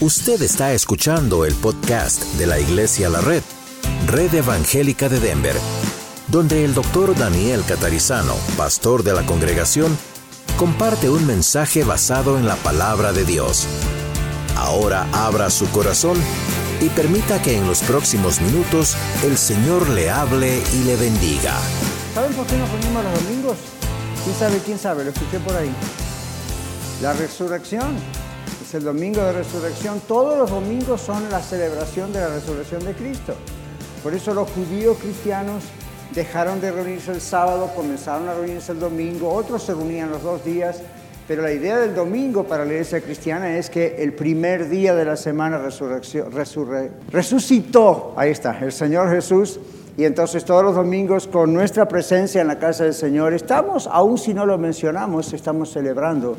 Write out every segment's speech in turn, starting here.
Usted está escuchando el podcast de la Iglesia La Red, Red Evangélica de Denver, donde el doctor Daniel Catarizano, pastor de la congregación, comparte un mensaje basado en la palabra de Dios. Ahora abra su corazón y permita que en los próximos minutos el Señor le hable y le bendiga. ¿Saben por qué nos ponemos los domingos? ¿Quién sabe? ¿Quién sabe? Lo escuché por ahí. La resurrección. Es el domingo de resurrección. Todos los domingos son la celebración de la resurrección de Cristo. Por eso los judíos cristianos dejaron de reunirse el sábado, comenzaron a reunirse el domingo, otros se reunían los dos días, pero la idea del domingo para la iglesia cristiana es que el primer día de la semana resurrección, resucitó, ahí está, el Señor Jesús, y entonces todos los domingos con nuestra presencia en la casa del Señor, estamos, aun si no lo mencionamos, estamos celebrando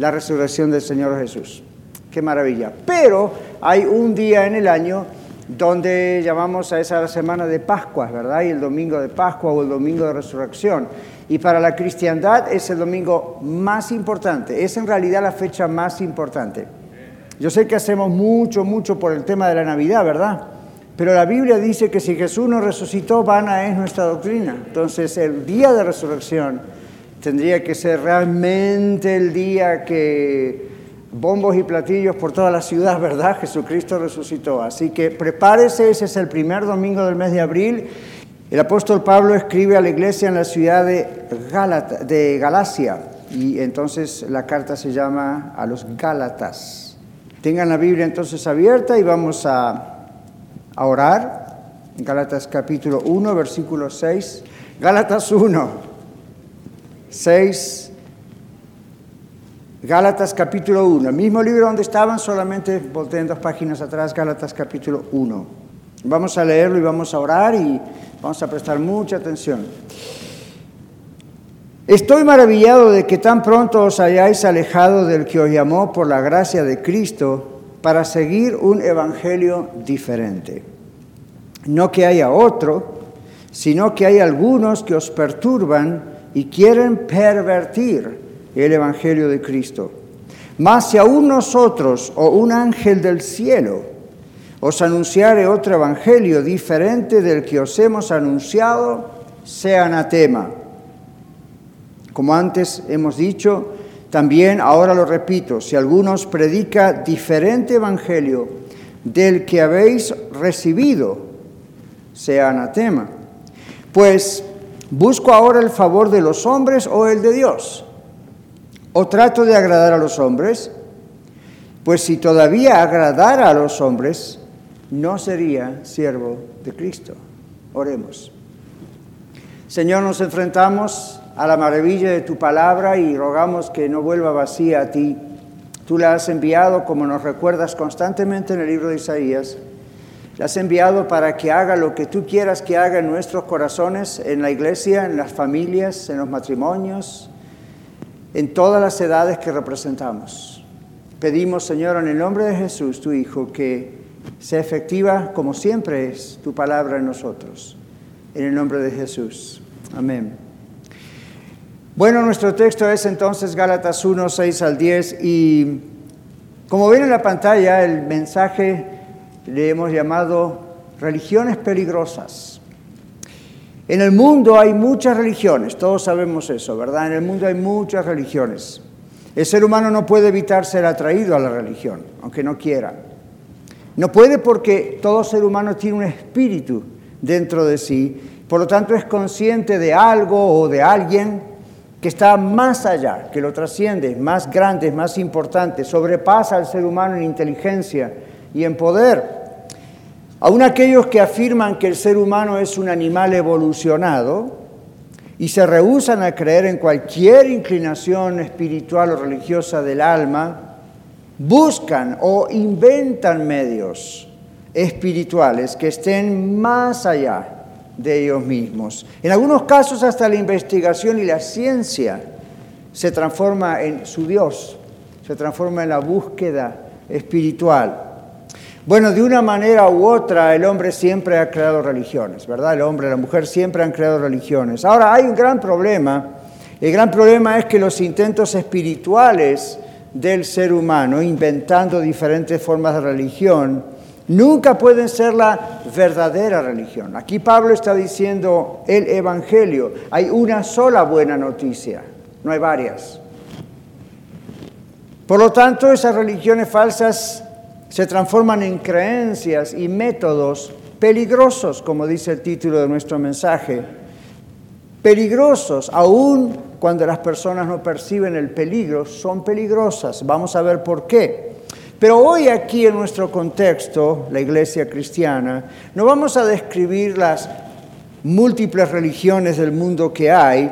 la resurrección del Señor Jesús. Qué maravilla. Pero hay un día en el año donde llamamos a esa semana de Pascua, ¿verdad? Y el domingo de Pascua o el domingo de resurrección. Y para la cristiandad es el domingo más importante, es en realidad la fecha más importante. Yo sé que hacemos mucho, mucho por el tema de la Navidad, ¿verdad? Pero la Biblia dice que si Jesús no resucitó, vana es nuestra doctrina. Entonces el día de resurrección tendría que ser realmente el día que bombos y platillos por toda la ciudad, ¿verdad? Jesucristo resucitó. Así que prepárese, ese es el primer domingo del mes de abril. El apóstol Pablo escribe a la iglesia en la ciudad de, de Galacia y entonces la carta se llama a los Gálatas. Tengan la Biblia entonces abierta y vamos a, a orar. Gálatas capítulo 1, versículo 6. Gálatas 1, 6 Gálatas capítulo 1, el mismo libro donde estaban, solamente volteen dos páginas atrás, Gálatas capítulo 1. Vamos a leerlo y vamos a orar y vamos a prestar mucha atención. Estoy maravillado de que tan pronto os hayáis alejado del que os llamó por la gracia de Cristo para seguir un evangelio diferente. No que haya otro, sino que hay algunos que os perturban y quieren pervertir el Evangelio de Cristo. Mas si aún nosotros o un ángel del cielo os anunciare otro Evangelio diferente del que os hemos anunciado, sea anatema. Como antes hemos dicho, también ahora lo repito, si alguno os predica diferente Evangelio del que habéis recibido, sea anatema. Pues, ¿busco ahora el favor de los hombres o el de Dios? ¿O trato de agradar a los hombres? Pues si todavía agradara a los hombres, no sería siervo de Cristo. Oremos. Señor, nos enfrentamos a la maravilla de tu palabra y rogamos que no vuelva vacía a ti. Tú la has enviado, como nos recuerdas constantemente en el libro de Isaías, la has enviado para que haga lo que tú quieras que haga en nuestros corazones, en la iglesia, en las familias, en los matrimonios, en todas las edades que representamos. Pedimos, Señor, en el nombre de Jesús, tu Hijo, que sea efectiva como siempre es tu palabra en nosotros. En el nombre de Jesús. Amén. Bueno, nuestro texto es entonces Gálatas 1, 6 al 10 y como ven en la pantalla, el mensaje le hemos llamado religiones peligrosas. En el mundo hay muchas religiones, todos sabemos eso, ¿verdad? En el mundo hay muchas religiones. El ser humano no puede evitar ser atraído a la religión, aunque no quiera. No puede porque todo ser humano tiene un espíritu dentro de sí, por lo tanto es consciente de algo o de alguien que está más allá, que lo trasciende, más grande, más importante, sobrepasa al ser humano en inteligencia y en poder. Aún aquellos que afirman que el ser humano es un animal evolucionado y se rehusan a creer en cualquier inclinación espiritual o religiosa del alma, buscan o inventan medios espirituales que estén más allá de ellos mismos. En algunos casos hasta la investigación y la ciencia se transforma en su Dios, se transforma en la búsqueda espiritual. Bueno, de una manera u otra el hombre siempre ha creado religiones, ¿verdad? El hombre y la mujer siempre han creado religiones. Ahora hay un gran problema. El gran problema es que los intentos espirituales del ser humano, inventando diferentes formas de religión, nunca pueden ser la verdadera religión. Aquí Pablo está diciendo el Evangelio. Hay una sola buena noticia, no hay varias. Por lo tanto, esas religiones falsas se transforman en creencias y métodos peligrosos, como dice el título de nuestro mensaje. Peligrosos, aún cuando las personas no perciben el peligro, son peligrosas. Vamos a ver por qué. Pero hoy aquí en nuestro contexto, la iglesia cristiana, no vamos a describir las múltiples religiones del mundo que hay,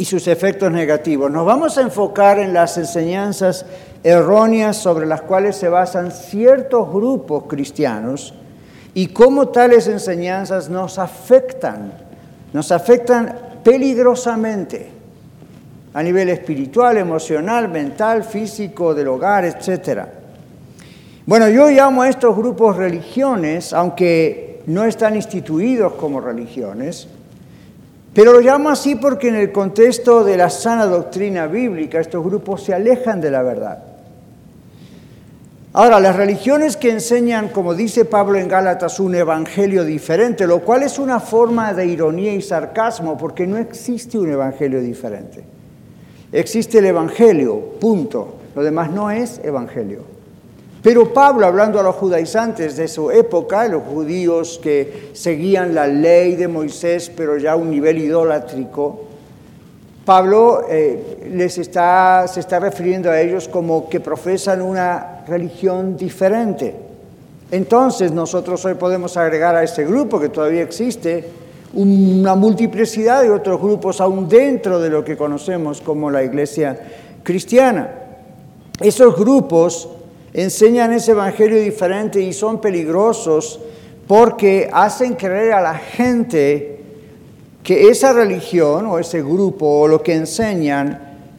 y sus efectos negativos. Nos vamos a enfocar en las enseñanzas erróneas sobre las cuales se basan ciertos grupos cristianos y cómo tales enseñanzas nos afectan, nos afectan peligrosamente a nivel espiritual, emocional, mental, físico, del hogar, etc. Bueno, yo llamo a estos grupos religiones, aunque no están instituidos como religiones, pero lo llamo así porque en el contexto de la sana doctrina bíblica estos grupos se alejan de la verdad. Ahora, las religiones que enseñan, como dice Pablo en Gálatas, un evangelio diferente, lo cual es una forma de ironía y sarcasmo, porque no existe un evangelio diferente. Existe el evangelio, punto. Lo demás no es evangelio. Pero Pablo, hablando a los judaizantes de su época, los judíos que seguían la ley de Moisés, pero ya a un nivel idolátrico, Pablo eh, les está, se está refiriendo a ellos como que profesan una religión diferente. Entonces nosotros hoy podemos agregar a este grupo que todavía existe una multiplicidad de otros grupos aún dentro de lo que conocemos como la iglesia cristiana. Esos grupos enseñan ese evangelio diferente y son peligrosos porque hacen creer a la gente que esa religión o ese grupo o lo que enseñan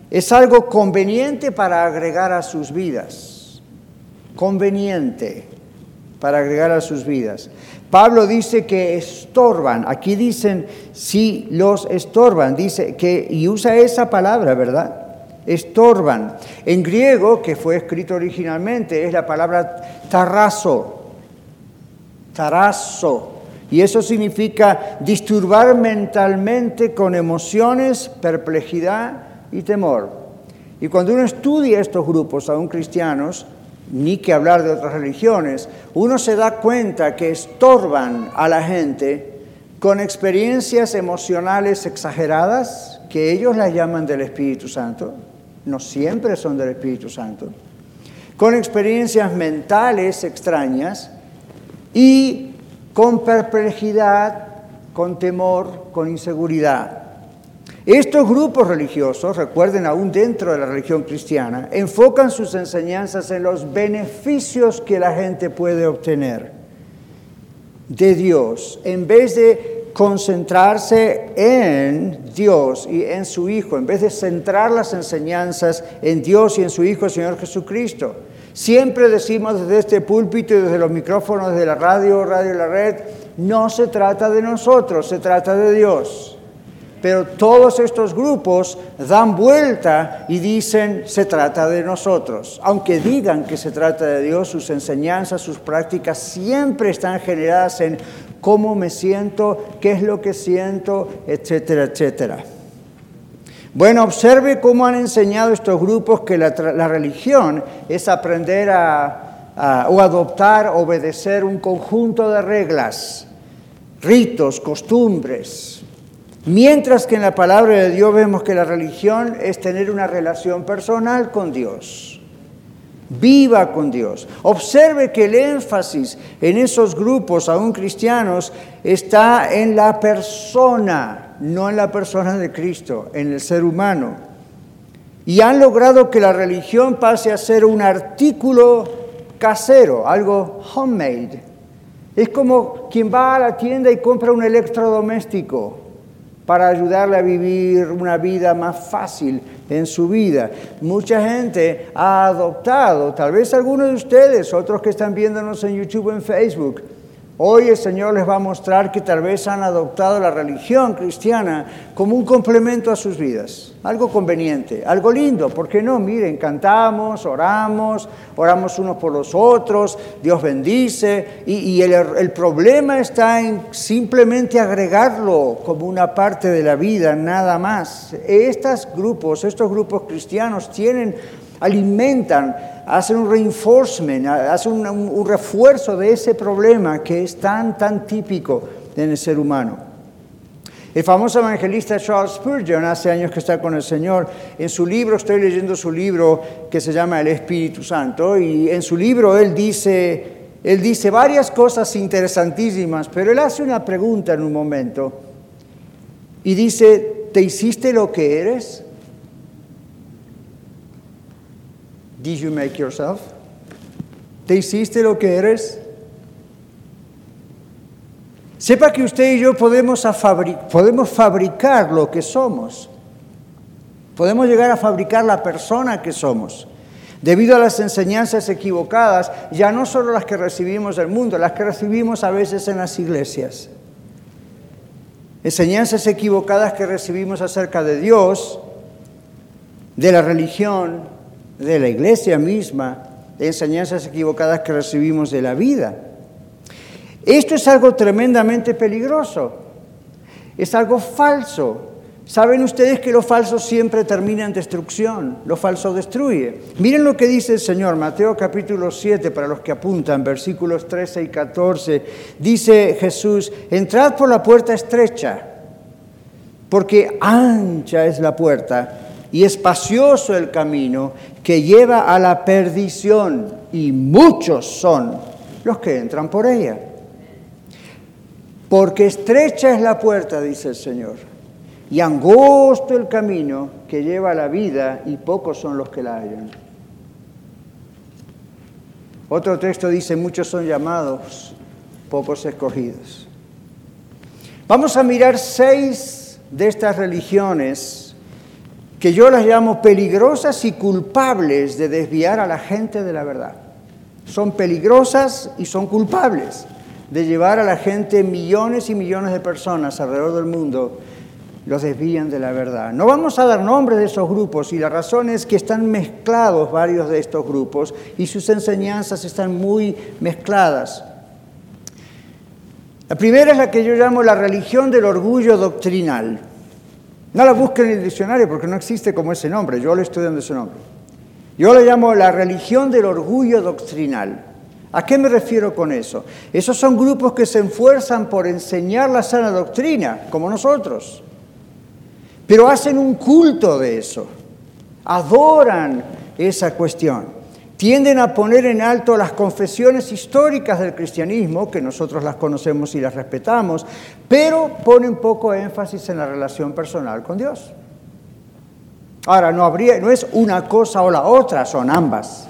es algo conveniente para agregar a sus vidas. Conveniente para agregar a sus vidas. Pablo dice que estorban. Aquí dicen si los estorban. Dice que, y usa esa palabra, ¿verdad? estorban. En griego, que fue escrito originalmente, es la palabra tarazo. Tarazo. Y eso significa disturbar mentalmente con emociones, perplejidad y temor. Y cuando uno estudia estos grupos, aún cristianos, ni que hablar de otras religiones, uno se da cuenta que estorban a la gente con experiencias emocionales exageradas, que ellos las llaman del Espíritu Santo, no siempre son del Espíritu Santo, con experiencias mentales extrañas y con perplejidad, con temor, con inseguridad. Estos grupos religiosos, recuerden aún dentro de la religión cristiana, enfocan sus enseñanzas en los beneficios que la gente puede obtener de Dios, en vez de concentrarse en Dios y en su Hijo, en vez de centrar las enseñanzas en Dios y en su Hijo, el Señor Jesucristo. Siempre decimos desde este púlpito y desde los micrófonos de la radio, radio la red, no se trata de nosotros, se trata de Dios. Pero todos estos grupos dan vuelta y dicen, se trata de nosotros. Aunque digan que se trata de Dios, sus enseñanzas, sus prácticas siempre están generadas en cómo me siento, qué es lo que siento, etcétera, etcétera. Bueno, observe cómo han enseñado estos grupos que la, religión es aprender a, o adoptar, obedecer un conjunto de reglas, ritos, costumbres. Mientras que en la palabra de Dios vemos que la religión es tener una relación personal con Dios. Viva con Dios. Observe que el énfasis en esos grupos, aún cristianos, está en la persona, no en la persona de Cristo, en el ser humano. Y han logrado que la religión pase a ser un artículo casero, algo homemade. Es como quien va a la tienda y compra un electrodoméstico para ayudarle a vivir una vida más fácil en su vida. Mucha gente ha adoptado, tal vez algunos de ustedes, otros que están viéndonos en YouTube o en Facebook, Hoy el Señor les va a mostrar que tal vez han adoptado la religión cristiana como un complemento a sus vidas, algo conveniente, algo lindo, ¿por qué no? Miren, cantamos, oramos, oramos unos por los otros, Dios bendice, y, el, el problema está en simplemente agregarlo como una parte de la vida, nada más. Estos grupos, estos grupos cristianos tienen alimentan, hacen un reinforcement, hacen un, refuerzo de ese problema que es tan, tan típico en el ser humano. El famoso evangelista Charles Spurgeon, hace años que está con el Señor, en su libro, estoy leyendo su libro que se llama El Espíritu Santo, y en su libro él dice, él dice varias cosas interesantísimas, pero él hace una pregunta en un momento y dice, ¿te hiciste lo que eres? Did you make yourself? ¿Te hiciste lo que eres? Sepa que usted y yo podemos, podemos fabricar lo que somos. Podemos llegar a fabricar la persona que somos. Debido a las enseñanzas equivocadas, ya no solo las que recibimos del mundo, las que recibimos a veces en las iglesias. Enseñanzas equivocadas que recibimos acerca de Dios, de la religión, de la iglesia misma, de enseñanzas equivocadas que recibimos de la vida. Esto es algo tremendamente peligroso, es algo falso. Saben ustedes que lo falso siempre termina en destrucción, lo falso destruye. Miren lo que dice el Señor, Mateo capítulo 7, para los que apuntan, versículos 13 y 14. Dice Jesús, entrad por la puerta estrecha, porque ancha es la puerta y espacioso el camino que lleva a la perdición y muchos son los que entran por ella. Porque estrecha es la puerta, dice el Señor, y angosto el camino que lleva a la vida y pocos son los que la hallan. Otro texto dice, muchos son llamados, pocos escogidos. Vamos a mirar seis de estas religiones que yo las llamo peligrosas y culpables de desviar a la gente de la verdad. Son peligrosas y son culpables de llevar a la gente, millones y millones de personas alrededor del mundo, los desvían de la verdad. No vamos a dar nombres de esos grupos y la razón es que están mezclados varios de estos grupos y sus enseñanzas están muy mezcladas. La primera es la que yo llamo la religión del orgullo doctrinal. No la busquen en el diccionario porque no existe como ese nombre, yo le estoy dando ese nombre. Yo le llamo la religión del orgullo doctrinal. ¿A qué me refiero con eso? Esos son grupos que se esfuerzan por enseñar la sana doctrina, como nosotros, pero hacen un culto de eso, adoran esa cuestión tienden a poner en alto las confesiones históricas del cristianismo, que nosotros las conocemos y las respetamos, pero ponen poco énfasis en la relación personal con Dios. Ahora, no, habría, no es una cosa o la otra, son ambas.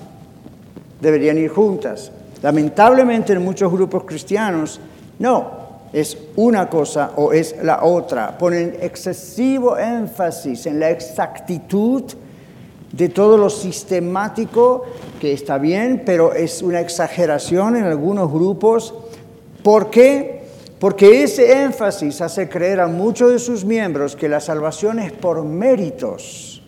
Deberían ir juntas. Lamentablemente en muchos grupos cristianos, no, es una cosa o es la otra. Ponen excesivo énfasis en la exactitud de todo lo sistemático, que está bien, pero es una exageración en algunos grupos. ¿Por qué? Porque ese énfasis hace creer a muchos de sus miembros que la salvación es por méritos,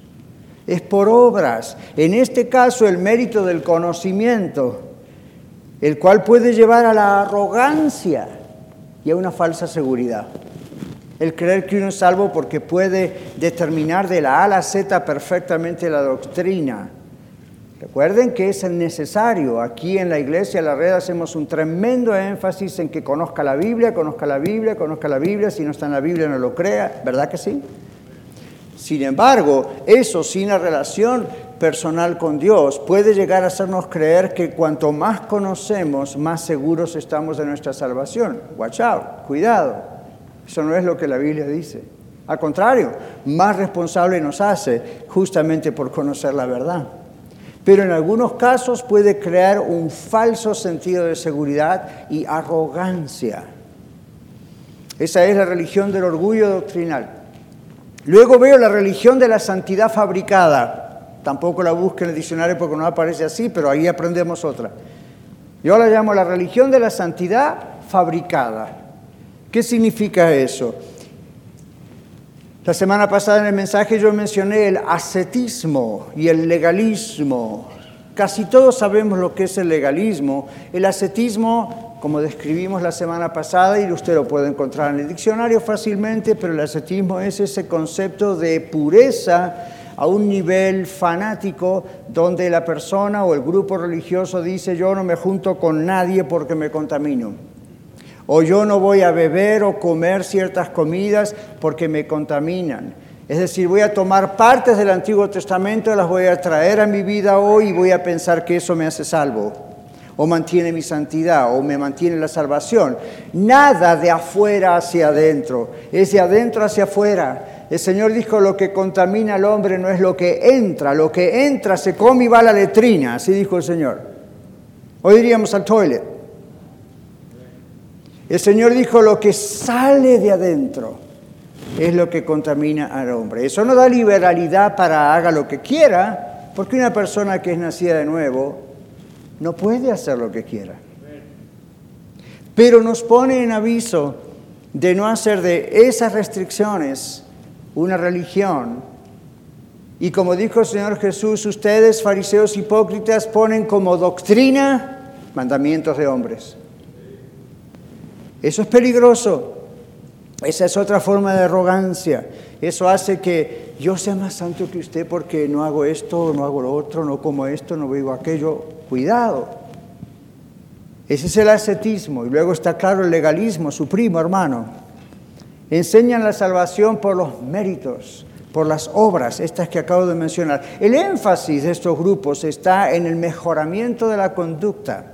es por obras. En este caso, el mérito del conocimiento, el cual puede llevar a la arrogancia y a una falsa seguridad el creer que uno es salvo porque puede determinar de la A a la Z perfectamente la doctrina. Recuerden que es necesario. Aquí en la iglesia, en la red, hacemos un tremendo énfasis en que conozca la Biblia, conozca la Biblia, conozca la Biblia. Si no está en la Biblia, no lo crea. ¿Verdad que sí? Sin embargo, eso sin la relación personal con Dios puede llegar a hacernos creer que cuanto más conocemos, más seguros estamos de nuestra salvación. Watch out, cuidado. Eso no es lo que la Biblia dice. Al contrario, más responsable nos hace justamente por conocer la verdad. Pero en algunos casos puede crear un falso sentido de seguridad y arrogancia. Esa es la religión del orgullo doctrinal. Luego veo la religión de la santidad fabricada. Tampoco la busque en el diccionario porque no aparece así, pero ahí aprendemos otra. Yo la llamo la religión de la santidad fabricada. ¿Qué significa eso? La semana pasada en el mensaje yo mencioné el ascetismo y el legalismo. Casi todos sabemos lo que es el legalismo. El ascetismo, como describimos la semana pasada, y usted lo puede encontrar en el diccionario fácilmente, pero el ascetismo es ese concepto de pureza a un nivel fanático donde la persona o el grupo religioso dice yo no me junto con nadie porque me contamino. O yo no voy a beber o comer ciertas comidas porque me contaminan. Es decir, voy a tomar partes del Antiguo Testamento, las voy a traer a mi vida hoy y voy a pensar que eso me hace salvo, o mantiene mi santidad, o me mantiene la salvación. Nada de afuera hacia adentro, es de adentro hacia afuera. El Señor dijo, lo que contamina al hombre no es lo que entra, lo que entra se come y va a la letrina, así dijo el Señor. Hoy diríamos al toilet. El Señor dijo, lo que sale de adentro es lo que contamina al hombre. Eso no da liberalidad para haga lo que quiera, porque una persona que es nacida de nuevo no puede hacer lo que quiera. Pero nos pone en aviso de no hacer de esas restricciones una religión. Y como dijo el Señor Jesús, ustedes, fariseos hipócritas, ponen como doctrina mandamientos de hombres. Eso es peligroso. Esa es otra forma de arrogancia. Eso hace que yo sea más santo que usted porque no hago esto, no hago lo otro, no como esto, no vivo aquello. Cuidado. Ese es el ascetismo. Y luego está claro el legalismo, su primo hermano. Enseñan la salvación por los méritos, por las obras, estas que acabo de mencionar. El énfasis de estos grupos está en el mejoramiento de la conducta,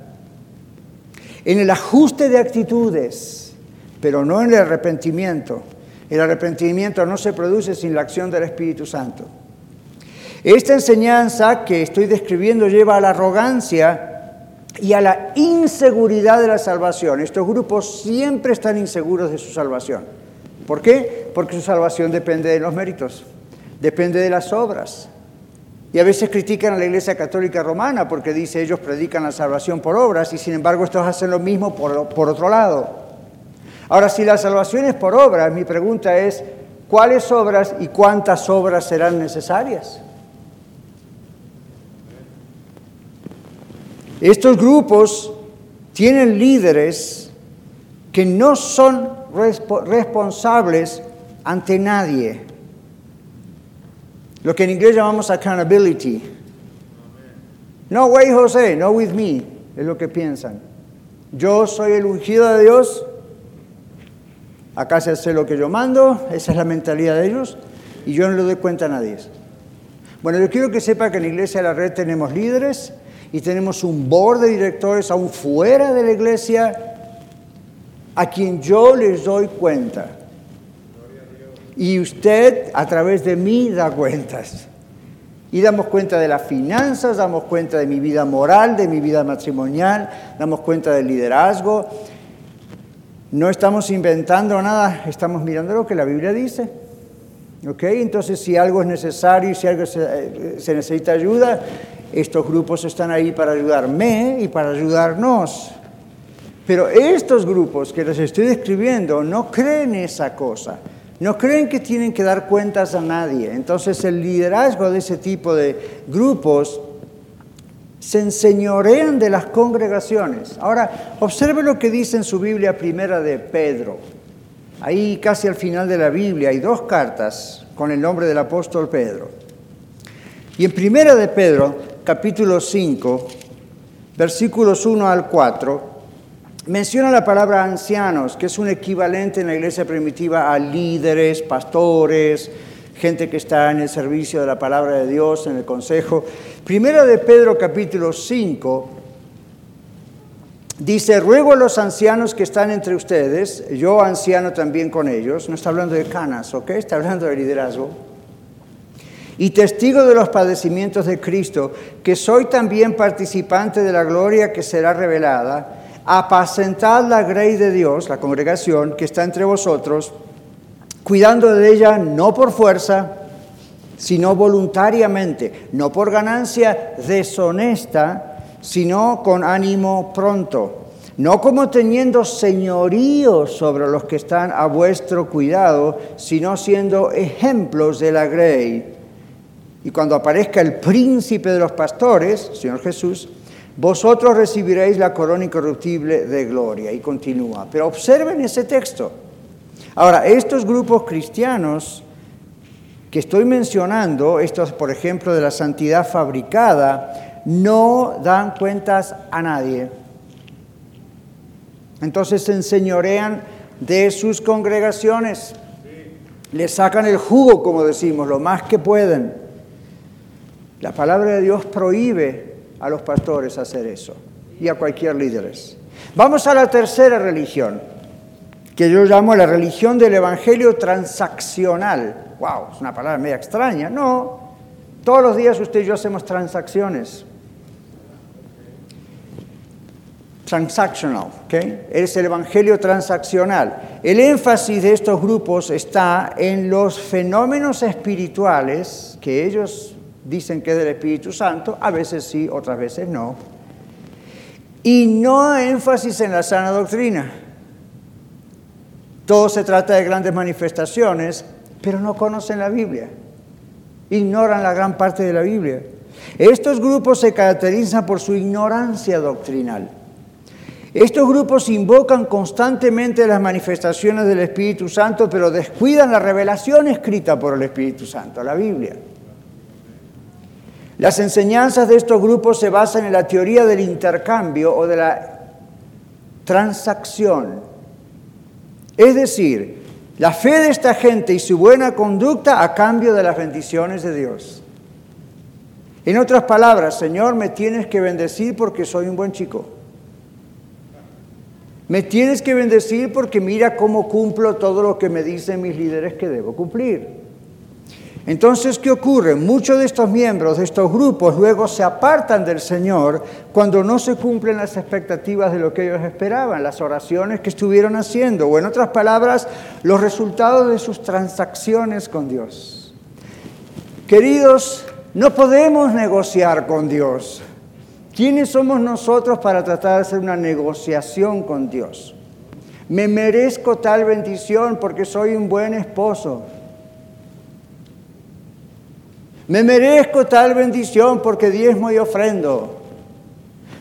en el ajuste de actitudes pero no en el arrepentimiento. El arrepentimiento no se produce sin la acción del Espíritu Santo. Esta enseñanza que estoy describiendo lleva a la arrogancia y a la inseguridad de la salvación. Estos grupos siempre están inseguros de su salvación. ¿Por qué? Porque su salvación depende de los méritos, depende de las obras. Y a veces critican a la Iglesia Católica Romana porque dice ellos predican la salvación por obras y sin embargo estos hacen lo mismo por, por otro lado. Ahora, si la salvación es por obras, mi pregunta es, ¿cuáles obras y cuántas obras serán necesarias? Estos grupos tienen líderes que no son responsables ante nadie. Lo que en inglés llamamos accountability. No way, José, no with me, es lo que piensan. Yo soy el ungido de Dios, acá se hace lo que yo mando, esa es la mentalidad de ellos, y yo no le doy cuenta a nadie. Bueno, yo quiero que sepa que en la Iglesia de la Red tenemos líderes y tenemos un board de directores aún fuera de la iglesia a quien yo les doy cuenta. Y usted a través de mí da cuentas. Y damos cuenta de las finanzas, damos cuenta de mi vida moral, de mi vida matrimonial, damos cuenta del liderazgo, no estamos inventando nada, estamos mirando lo que la Biblia dice. ¿Ok? Entonces, si algo es necesario, si algo se, eh, se necesita ayuda, estos grupos están ahí para ayudarme y para ayudarnos. Pero estos grupos que les estoy describiendo no creen esa cosa. No creen que tienen que dar cuentas a nadie. Entonces el liderazgo de ese tipo de grupos se enseñorean de las congregaciones. Ahora, observe lo que dice en su Biblia primera de Pedro. Ahí casi al final de la Biblia hay dos cartas con el nombre del apóstol Pedro. Y en primera de Pedro, capítulo 5, versículos 1 al 4, menciona la palabra ancianos, que es un equivalente en la iglesia primitiva a líderes, pastores, gente que está en el servicio de la palabra de Dios, en el consejo. Primera de Pedro capítulo 5 dice, ruego a los ancianos que están entre ustedes, yo anciano también con ellos, no está hablando de canas, ¿ok? Está hablando de liderazgo. Y testigo de los padecimientos de Cristo, que soy también participante de la gloria que será revelada, apacentad la grey de Dios, la congregación que está entre vosotros, cuidando de ella no por fuerza, sino voluntariamente, no por ganancia deshonesta, sino con ánimo pronto, no como teniendo señorío sobre los que están a vuestro cuidado, sino siendo ejemplos de la grey. Y cuando aparezca el príncipe de los pastores, Señor Jesús, vosotros recibiréis la corona incorruptible de gloria. Y continúa. Pero observen ese texto. Ahora, estos grupos cristianos que estoy mencionando, estos por ejemplo de la santidad fabricada, no dan cuentas a nadie. Entonces se enseñorean de sus congregaciones, le sacan el jugo, como decimos, lo más que pueden. La palabra de Dios prohíbe a los pastores hacer eso y a cualquier líder. Vamos a la tercera religión, que yo llamo la religión del evangelio transaccional. ¡Wow! Es una palabra media extraña. No, todos los días usted y yo hacemos transacciones. transactional, ¿okay? es el evangelio transaccional. El énfasis de estos grupos está en los fenómenos espirituales que ellos dicen que es del Espíritu Santo, a veces sí, otras veces no, y no énfasis en la sana doctrina. Todo se trata de grandes manifestaciones, pero no conocen la Biblia, ignoran la gran parte de la Biblia. Estos grupos se caracterizan por su ignorancia doctrinal. Estos grupos invocan constantemente las manifestaciones del Espíritu Santo, pero descuidan la revelación escrita por el Espíritu Santo, la Biblia. Las enseñanzas de estos grupos se basan en la teoría del intercambio o de la transacción. Es decir, la fe de esta gente y su buena conducta a cambio de las bendiciones de Dios. En otras palabras, Señor, me tienes que bendecir porque soy un buen chico. Me tienes que bendecir porque mira cómo cumplo todo lo que me dicen mis líderes que debo cumplir. Entonces, ¿qué ocurre? Muchos de estos miembros de estos grupos luego se apartan del Señor cuando no se cumplen las expectativas de lo que ellos esperaban, las oraciones que estuvieron haciendo, o en otras palabras, los resultados de sus transacciones con Dios. Queridos, no podemos negociar con Dios. ¿Quiénes somos nosotros para tratar de hacer una negociación con Dios? Me merezco tal bendición porque soy un buen esposo. Me merezco tal bendición porque diezmo y ofrendo.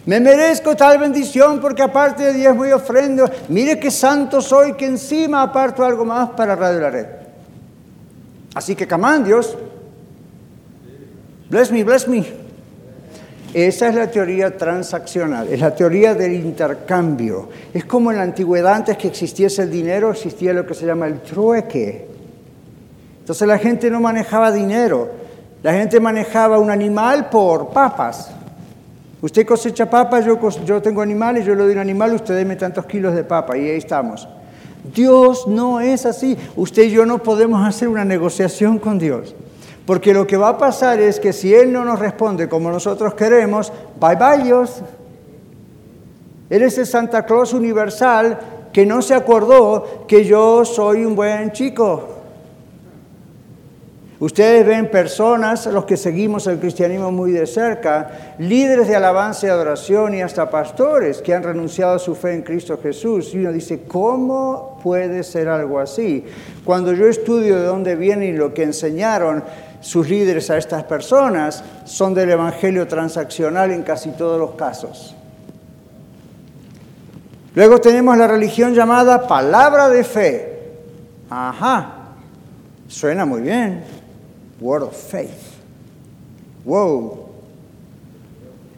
Me merezco tal bendición porque aparte de diezmo y ofrendo, mire qué santo soy que encima aparto algo más para Radio La Red. Así que, camán Dios. Bless me, bless me. Esa es la teoría transaccional, es la teoría del intercambio. Es como en la antigüedad, antes que existiese el dinero, existía lo que se llama el trueque. Entonces la gente no manejaba dinero, la gente manejaba un animal por papas. Usted cosecha papas, yo, yo tengo animales, yo le doy un animal, usted deme tantos kilos de papa y ahí estamos. Dios no es así. Usted y yo no podemos hacer una negociación con Dios. Porque lo que va a pasar es que si Él no nos responde como nosotros queremos, bye bye Dios. Él es el Santa Claus universal que no se acordó que yo soy un buen chico. Ustedes ven personas, los que seguimos el cristianismo muy de cerca, líderes de alabanza y adoración y hasta pastores que han renunciado a su fe en Cristo Jesús. Y uno dice, ¿cómo puede ser algo así? Cuando yo estudio de dónde vienen y lo que enseñaron, sus líderes a estas personas son del Evangelio transaccional en casi todos los casos. Luego tenemos la religión llamada palabra de fe. Ajá, suena muy bien. Word of faith. Wow.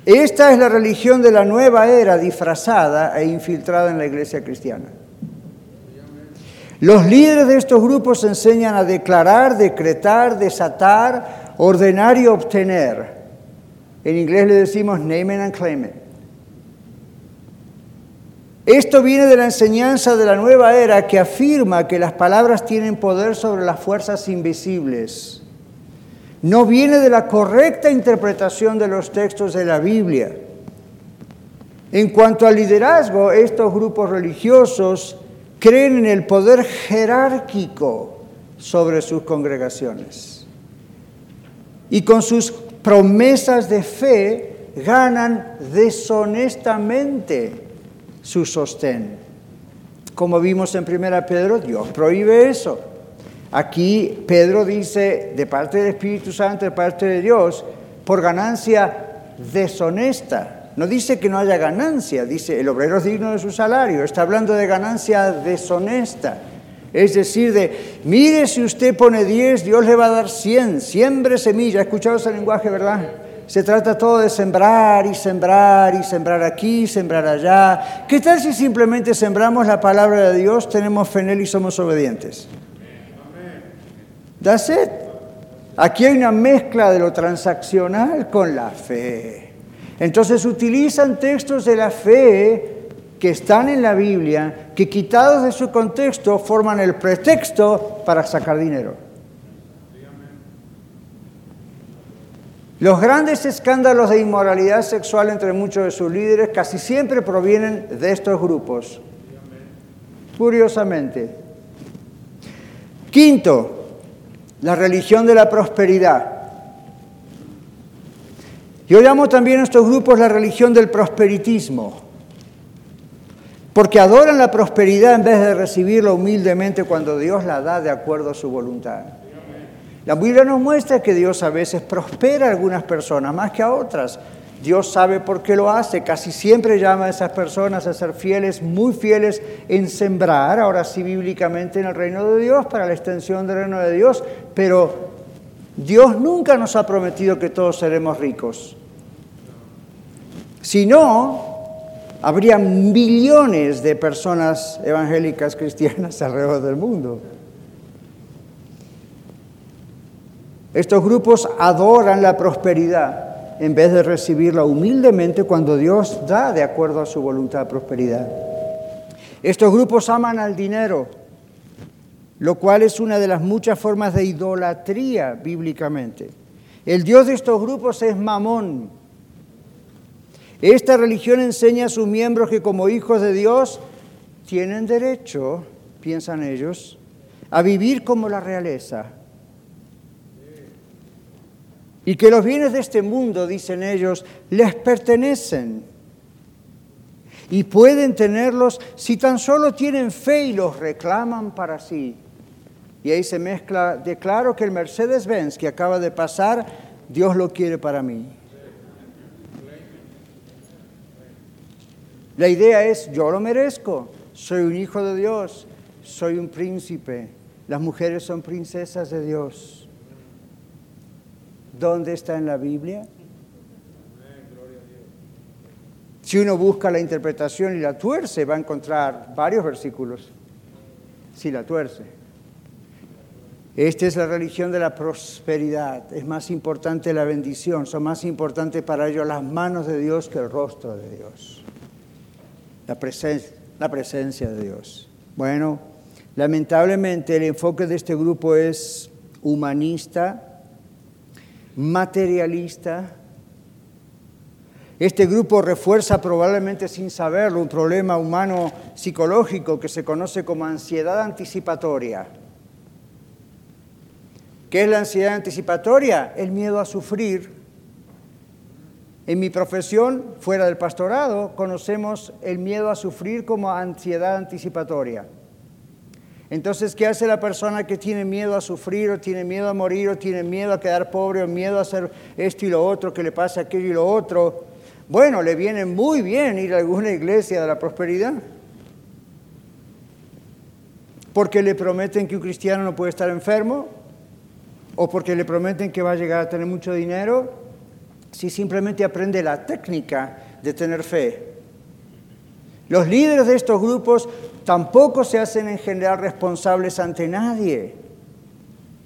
Esta es la religión de la nueva era disfrazada e infiltrada en la iglesia cristiana. Los líderes de estos grupos enseñan a declarar, decretar, desatar, ordenar y obtener. En inglés le decimos name and claim. Esto viene de la enseñanza de la nueva era que afirma que las palabras tienen poder sobre las fuerzas invisibles. No viene de la correcta interpretación de los textos de la Biblia. En cuanto al liderazgo, estos grupos religiosos creen en el poder jerárquico sobre sus congregaciones. Y con sus promesas de fe ganan deshonestamente su sostén. Como vimos en 1 Pedro, Dios prohíbe eso. Aquí Pedro dice, de parte del Espíritu Santo, de parte de Dios, por ganancia deshonesta. No dice que no haya ganancia, dice el obrero es digno de su salario. Está hablando de ganancia deshonesta. Es decir, de, mire si usted pone 10, Dios le va a dar 100. Siembre semilla. ¿Ha escuchado ese lenguaje, verdad? Se trata todo de sembrar y sembrar y sembrar aquí, sembrar allá. ¿Qué tal si simplemente sembramos la palabra de Dios, tenemos fe en Él y somos obedientes? That's it. Aquí hay una mezcla de lo transaccional con la fe. Entonces utilizan textos de la fe que están en la Biblia, que quitados de su contexto forman el pretexto para sacar dinero. Los grandes escándalos de inmoralidad sexual entre muchos de sus líderes casi siempre provienen de estos grupos. Curiosamente. Quinto, la religión de la prosperidad. Yo llamo también a estos grupos la religión del prosperitismo, porque adoran la prosperidad en vez de recibirla humildemente cuando Dios la da de acuerdo a su voluntad. La Biblia nos muestra que Dios a veces prospera a algunas personas más que a otras. Dios sabe por qué lo hace. Casi siempre llama a esas personas a ser fieles, muy fieles en sembrar, ahora sí bíblicamente en el reino de Dios, para la extensión del reino de Dios. Pero Dios nunca nos ha prometido que todos seremos ricos. Si no, habría millones de personas evangélicas cristianas alrededor del mundo. Estos grupos adoran la prosperidad en vez de recibirla humildemente cuando Dios da de acuerdo a su voluntad prosperidad. Estos grupos aman al dinero, lo cual es una de las muchas formas de idolatría bíblicamente. El Dios de estos grupos es Mamón. Esta religión enseña a sus miembros que como hijos de Dios tienen derecho, piensan ellos, a vivir como la realeza y que los bienes de este mundo, dicen ellos, les pertenecen y pueden tenerlos si tan solo tienen fe y los reclaman para sí. Y ahí se mezcla, declaro que el Mercedes-Benz que acaba de pasar, Dios lo quiere para mí. La idea es, yo lo merezco, soy un hijo de Dios, soy un príncipe, las mujeres son princesas de Dios. ¿Dónde está en la Biblia? Si uno busca la interpretación y la tuerce, va a encontrar varios versículos. Si la tuerce. Esta es la religión de la prosperidad. Es más importante la bendición. Son más importantes para ellos las manos de Dios que el rostro de Dios. La, la presencia de Dios. Bueno, lamentablemente el enfoque de este grupo es humanista, materialista. Este grupo refuerza probablemente sin saberlo un problema humano psicológico que se conoce como ansiedad anticipatoria. ¿Qué es la ansiedad anticipatoria? El miedo a sufrir. En mi profesión, fuera del pastorado, conocemos el miedo a sufrir como ansiedad anticipatoria. Entonces, ¿qué hace la persona que tiene miedo a sufrir o tiene miedo a morir o tiene miedo a quedar pobre o miedo a hacer esto y lo otro, que le pasa aquello y lo otro? Bueno, le viene muy bien ir a alguna iglesia de la prosperidad. Porque le prometen que un cristiano no puede estar enfermo o porque le prometen que va a llegar a tener mucho dinero, si simplemente aprende la técnica de tener fe. Los líderes de estos grupos tampoco se hacen en general responsables ante nadie.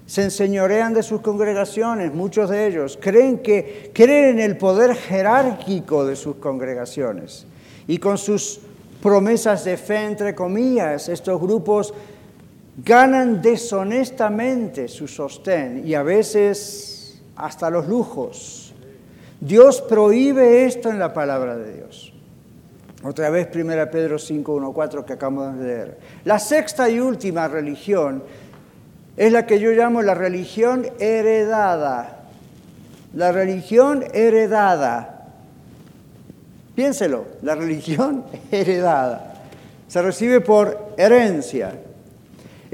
Se enseñorean de sus congregaciones, muchos de ellos. Creen que creen en el poder jerárquico de sus congregaciones. Y con sus promesas de fe, entre comillas, estos grupos ganan deshonestamente su sostén y a veces hasta los lujos. Dios prohíbe esto en la palabra de Dios. Otra vez 1 Pedro 5, 1, 4 que acabamos de leer. La sexta y última religión es la que yo llamo la religión heredada. La religión heredada. Piénselo, la religión heredada se recibe por herencia.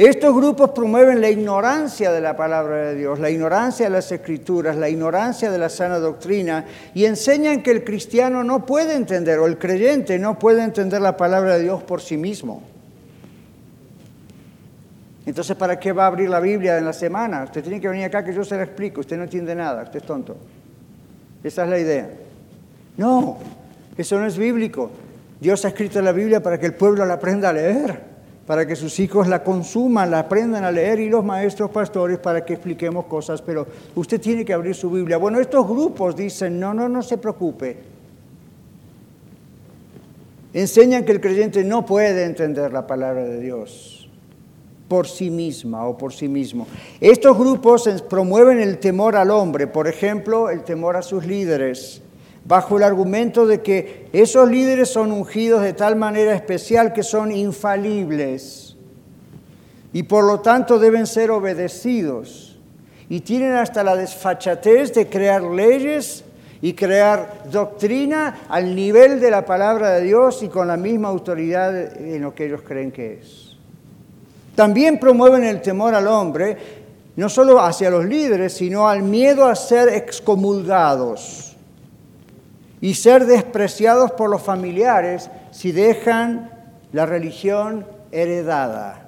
Estos grupos promueven la ignorancia de la palabra de Dios, la ignorancia de las escrituras, la ignorancia de la sana doctrina y enseñan que el cristiano no puede entender o el creyente no puede entender la palabra de Dios por sí mismo. Entonces, ¿para qué va a abrir la Biblia en la semana? Usted tiene que venir acá que yo se la explico, usted no entiende nada, usted es tonto. Esa es la idea. No, eso no es bíblico. Dios ha escrito la Biblia para que el pueblo la aprenda a leer, para que sus hijos la consuman, la aprendan a leer y los maestros pastores para que expliquemos cosas, pero usted tiene que abrir su Biblia. Bueno, estos grupos dicen, no, no, no se preocupe. Enseñan que el creyente no puede entender la palabra de Dios por sí misma o por sí mismo. Estos grupos promueven el temor al hombre, por ejemplo, el temor a sus líderes, bajo el argumento de que esos líderes son ungidos de tal manera especial que son infalibles y por lo tanto deben ser obedecidos. Y tienen hasta la desfachatez de crear leyes y crear doctrina al nivel de la palabra de Dios y con la misma autoridad en lo que ellos creen que es. También promueven el temor al hombre, no solo hacia los líderes, sino al miedo a ser excomulgados y ser despreciados por los familiares si dejan la religión heredada.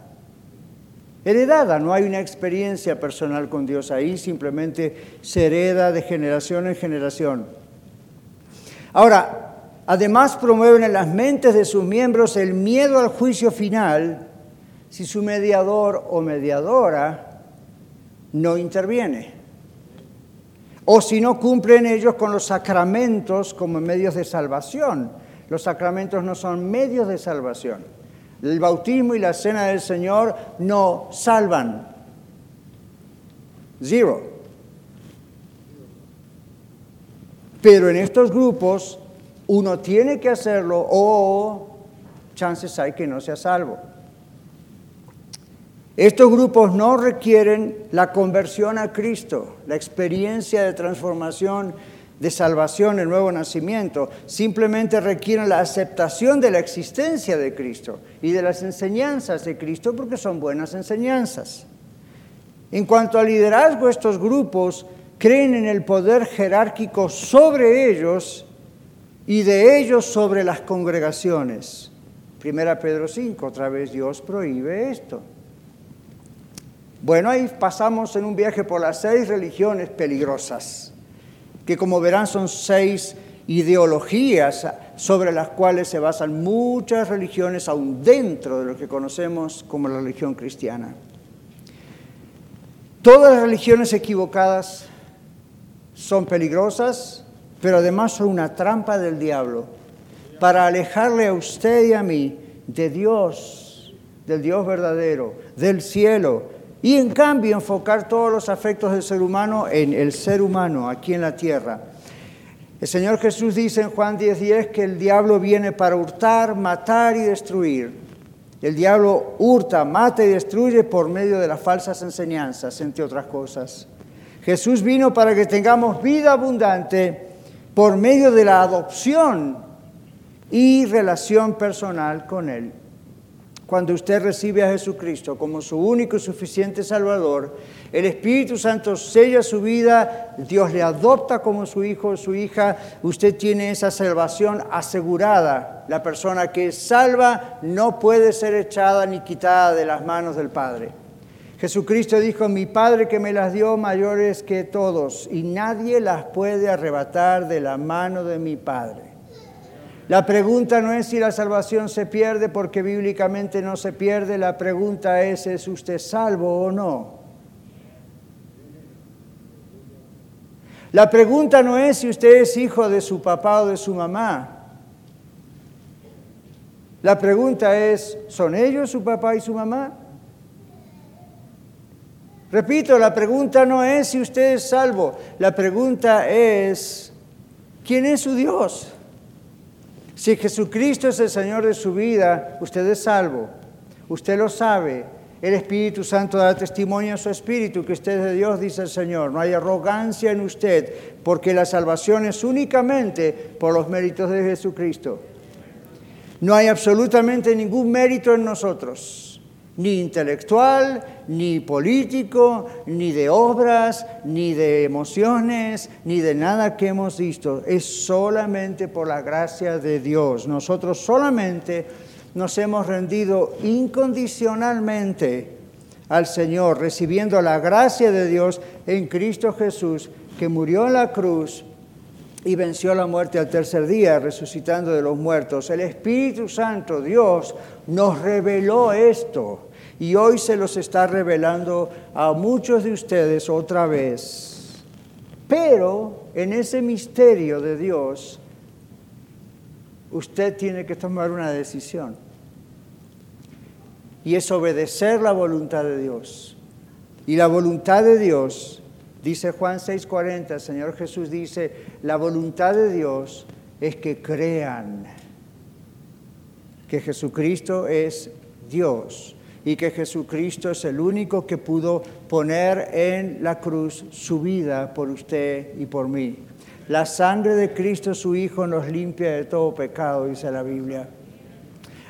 Heredada, no hay una experiencia personal con Dios ahí, simplemente se hereda de generación en generación. Ahora, además promueven en las mentes de sus miembros el miedo al juicio final si su mediador o mediadora no interviene. O si no cumplen ellos con los sacramentos como medios de salvación. Los sacramentos no son medios de salvación. El bautismo y la cena del Señor no salvan. Zero. Pero en estos grupos uno tiene que hacerlo o chances hay que no sea salvo. Estos grupos no requieren la conversión a Cristo, la experiencia de transformación, de salvación, el nuevo nacimiento. Simplemente requieren la aceptación de la existencia de Cristo y de las enseñanzas de Cristo porque son buenas enseñanzas. En cuanto al liderazgo, estos grupos creen en el poder jerárquico sobre ellos y de ellos sobre las congregaciones. Primera Pedro 5, otra vez Dios prohíbe esto. Bueno, ahí pasamos en un viaje por las seis religiones peligrosas, que como verán son seis ideologías sobre las cuales se basan muchas religiones aún dentro de lo que conocemos como la religión cristiana. Todas las religiones equivocadas son peligrosas, pero además son una trampa del diablo para alejarle a usted y a mí de Dios, del Dios verdadero, del cielo, y en cambio enfocar todos los afectos del ser humano en el ser humano aquí en la tierra. El Señor Jesús dice en Juan 10:10 10, que el diablo viene para hurtar, matar y destruir. El diablo hurta, mata y destruye por medio de las falsas enseñanzas, entre otras cosas. Jesús vino para que tengamos vida abundante por medio de la adopción y relación personal con Él cuando usted recibe a Jesucristo como su único y suficiente Salvador, el Espíritu Santo sella su vida, Dios le adopta como su hijo o su hija, usted tiene esa salvación asegurada. La persona que es salva no puede ser echada ni quitada de las manos del Padre. Jesucristo dijo, mi Padre que me las dio mayores que todos, y nadie las puede arrebatar de la mano de mi Padre. La pregunta no es si la salvación se pierde porque bíblicamente no se pierde, la pregunta es, ¿es usted salvo o no? La pregunta no es si usted es hijo de su papá o de su mamá. La pregunta es, ¿son ellos su papá y su mamá? Repito, la pregunta no es si usted es salvo, la pregunta es, ¿quién es su Dios? Si Jesucristo es el Señor de su vida, usted es salvo. Usted lo sabe. El Espíritu Santo da testimonio a su Espíritu que usted es de Dios, dice el Señor. No hay arrogancia en usted, porque la salvación es únicamente por los méritos de Jesucristo. No hay absolutamente ningún mérito en nosotros, ni intelectual, ni político, ni de obras, ni de emociones, ni de nada que hemos visto. Es solamente por la gracia de Dios. Nosotros solamente nos hemos rendido incondicionalmente al Señor, recibiendo la gracia de Dios en Cristo Jesús, que murió en la cruz y venció la muerte al tercer día, resucitando de los muertos. El Espíritu Santo, Dios, nos reveló esto y hoy se los está revelando a muchos de ustedes otra vez. Pero en ese misterio de Dios, usted tiene que tomar una decisión. Y es obedecer la voluntad de Dios. Y la voluntad de Dios, dice Juan 6:40, el Señor Jesús dice, la voluntad de Dios es que crean que Jesucristo es Dios y que Jesucristo es el único que pudo poner en la cruz su vida por usted y por mí. La sangre de Cristo, su Hijo, nos limpia de todo pecado, dice la Biblia.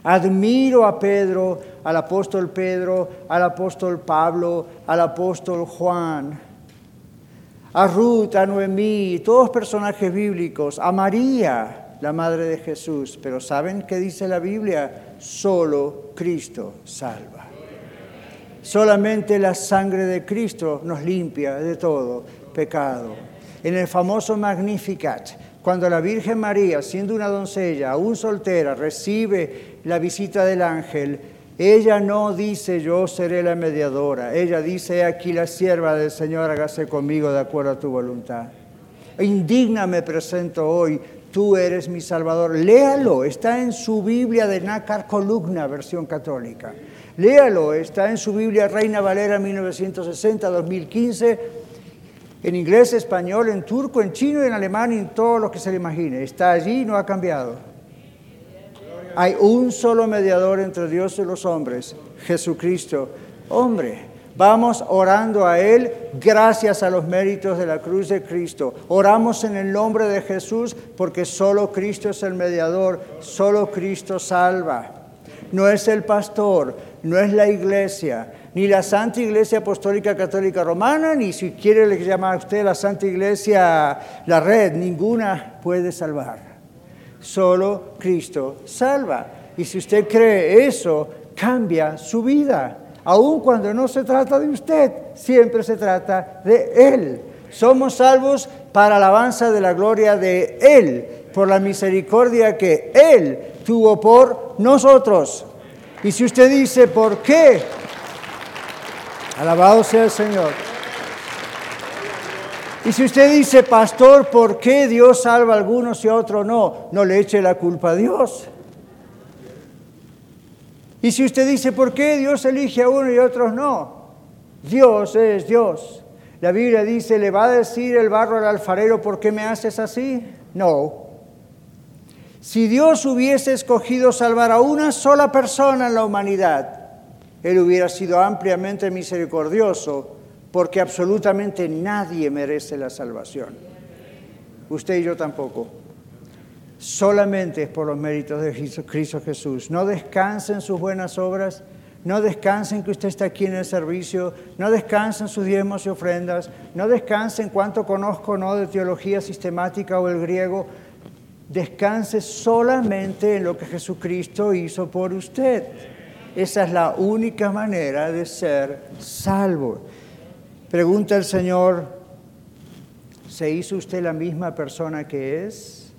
Admiro a Pedro, al apóstol Pedro, al apóstol Pablo, al apóstol Juan, a Ruth, a Noemí, todos personajes bíblicos, a María, la madre de Jesús. Pero ¿saben qué dice la Biblia? Solo Cristo salva. Solamente la sangre de Cristo nos limpia de todo pecado en el famoso Magnificat, cuando la Virgen María, siendo una doncella, aún soltera, recibe la visita del ángel, ella no dice yo seré la mediadora, ella dice aquí la sierva del Señor, hágase conmigo de acuerdo a tu voluntad. Indigna me presento hoy, tú eres mi Salvador. Léalo, está en su Biblia de Nácar Columna, versión católica. Léalo, está en su Biblia Reina Valera 1960-2015 en inglés, español, en turco, en chino, en alemán y en todo lo que se le imagine. Está allí y no ha cambiado. Hay un solo mediador entre Dios y los hombres, Jesucristo, hombre. Vamos orando a Él gracias a los méritos de la cruz de Cristo. Oramos en el nombre de Jesús porque solo Cristo es el mediador, solo Cristo salva. No es el pastor, no es la iglesia, ni la Santa Iglesia Apostólica Católica Romana, ni si quiere le llama a usted la Santa Iglesia la red, ninguna puede salvar. Solo Cristo salva. Y si usted cree eso, cambia su vida. Aun cuando no se trata de usted, siempre se trata de Él. Somos salvos para alabanza de la gloria de Él, por la misericordia que Él tuvo por nosotros. Y si usted dice, ¿por qué Alabado sea el Señor. Y si usted dice, pastor, ¿por qué Dios salva a algunos y a otros no? No le eche la culpa a Dios. Y si usted dice, ¿por qué Dios elige a uno y a otros no? Dios es Dios. La Biblia dice, ¿le va a decir el barro al alfarero, ¿por qué me haces así? No. Si Dios hubiese escogido salvar a una sola persona en la humanidad, él hubiera sido ampliamente misericordioso porque absolutamente nadie merece la salvación. Usted y yo tampoco. Solamente es por los méritos de Cristo Jesús. No descansen sus buenas obras, no descansen que usted está aquí en el servicio, no descansen sus diezmos y ofrendas, no descansen cuánto conozco no de teología sistemática o el griego. Descanse solamente en lo que Jesucristo hizo por usted. Esa es la única manera de ser salvo. Pregunta el Señor, ¿se hizo usted la misma persona que es?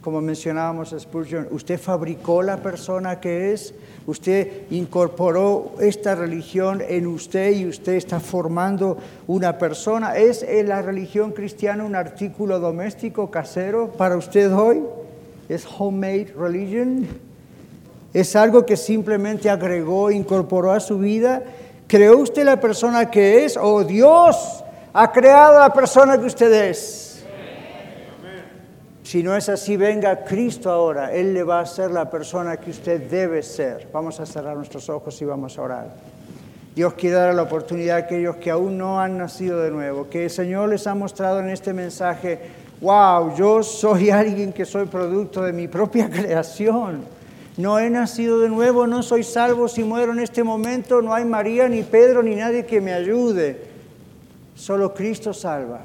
Como mencionábamos Spurgeon, ¿usted fabricó la persona que es? Usted incorporó esta religión en usted y usted está formando una persona. ¿Es la religión cristiana un artículo doméstico casero para usted hoy? ¿Es homemade religion? es algo que simplemente agregó, incorporó a su vida. ¿Creó usted la persona que es o Dios ha creado la persona que usted es? Si no es así, venga Cristo ahora. Él le va a ser la persona que usted debe ser. Vamos a cerrar nuestros ojos y vamos a orar. Dios quiere dar la oportunidad a aquellos que aún no han nacido de nuevo, que el Señor les ha mostrado en este mensaje, wow, yo soy alguien que soy producto de mi propia creación. No he nacido de nuevo, no soy salvo si muero en este momento, no hay María, ni Pedro, ni nadie que me ayude. Solo Cristo salva.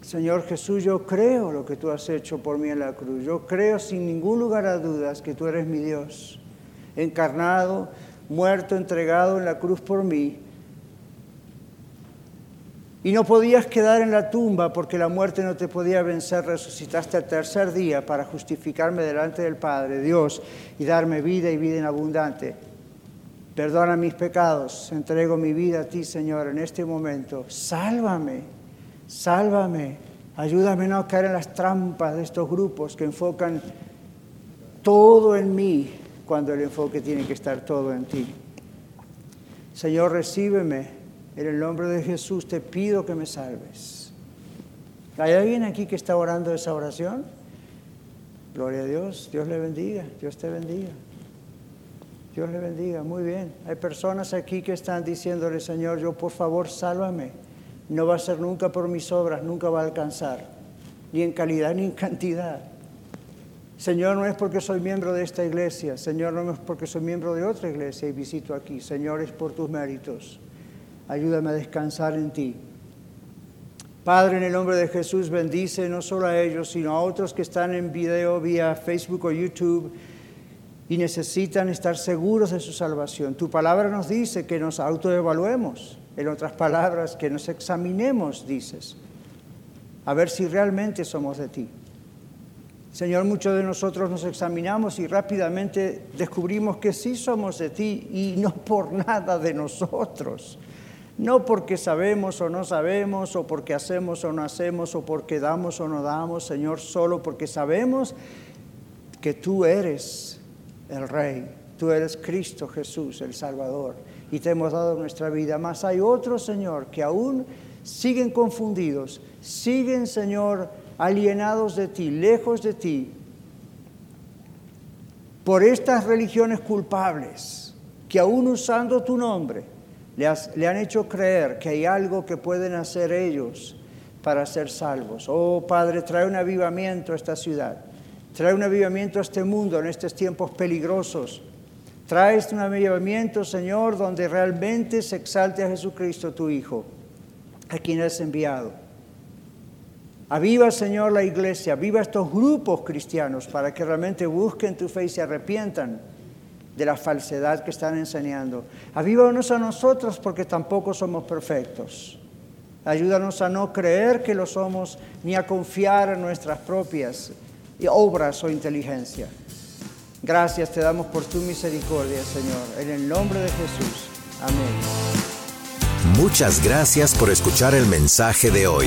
Señor Jesús, yo creo lo que tú has hecho por mí en la cruz. Yo creo sin ningún lugar a dudas que tú eres mi Dios, encarnado, muerto, entregado en la cruz por mí. Y no podías quedar en la tumba porque la muerte no te podía vencer. Resucitaste el tercer día para justificarme delante del Padre, Dios, y darme vida y vida en abundante. Perdona mis pecados, entrego mi vida a ti, Señor, en este momento. Sálvame, sálvame. Ayúdame no a caer en las trampas de estos grupos que enfocan todo en mí cuando el enfoque tiene que estar todo en ti. Señor, recíbeme. En el nombre de Jesús te pido que me salves. ¿Hay alguien aquí que está orando esa oración? Gloria a Dios. Dios le bendiga. Dios te bendiga. Dios le bendiga. Muy bien. Hay personas aquí que están diciéndole, Señor, yo por favor, sálvame. No va a ser nunca por mis obras, nunca va a alcanzar. Ni en calidad ni en cantidad. Señor, no es porque soy miembro de esta iglesia, Señor, no es porque soy miembro de otra iglesia y visito aquí, Señor, es por tus méritos. Ayúdame a descansar en ti. Padre, en el nombre de Jesús, bendice no solo a ellos, sino a otros que están en video vía Facebook o YouTube y necesitan estar seguros de su salvación. Tu palabra nos dice que nos autoevaluemos, en otras palabras, que nos examinemos, dices, a ver si realmente somos de ti. Señor, muchos de nosotros nos examinamos y rápidamente descubrimos que sí somos de ti y no por nada de nosotros. No porque sabemos o no sabemos, o porque hacemos o no hacemos, o porque damos o no damos, Señor, solo porque sabemos que tú eres el Rey, tú eres Cristo Jesús, el Salvador, y te hemos dado nuestra vida. Mas hay otros, Señor, que aún siguen confundidos, siguen, Señor, alienados de ti, lejos de ti, por estas religiones culpables que aún usando tu nombre le, han hecho creer que hay algo que pueden hacer ellos para ser salvos. Oh Padre, trae un avivamiento a esta ciudad, trae un avivamiento a este mundo en estos tiempos peligrosos. Trae un avivamiento, Señor, donde realmente se exalte a Jesucristo, tu Hijo, a quien has enviado. Aviva, Señor, la iglesia, aviva estos grupos cristianos para que realmente busquen tu fe y se arrepientan de la falsedad que están enseñando. Avívanos a nosotros porque tampoco somos perfectos. Ayúdanos a no creer que lo somos ni a confiar en nuestras propias obras o inteligencia. Gracias te damos por tu misericordia, Señor. En el nombre de Jesús. Amén. Muchas gracias por escuchar el mensaje de hoy.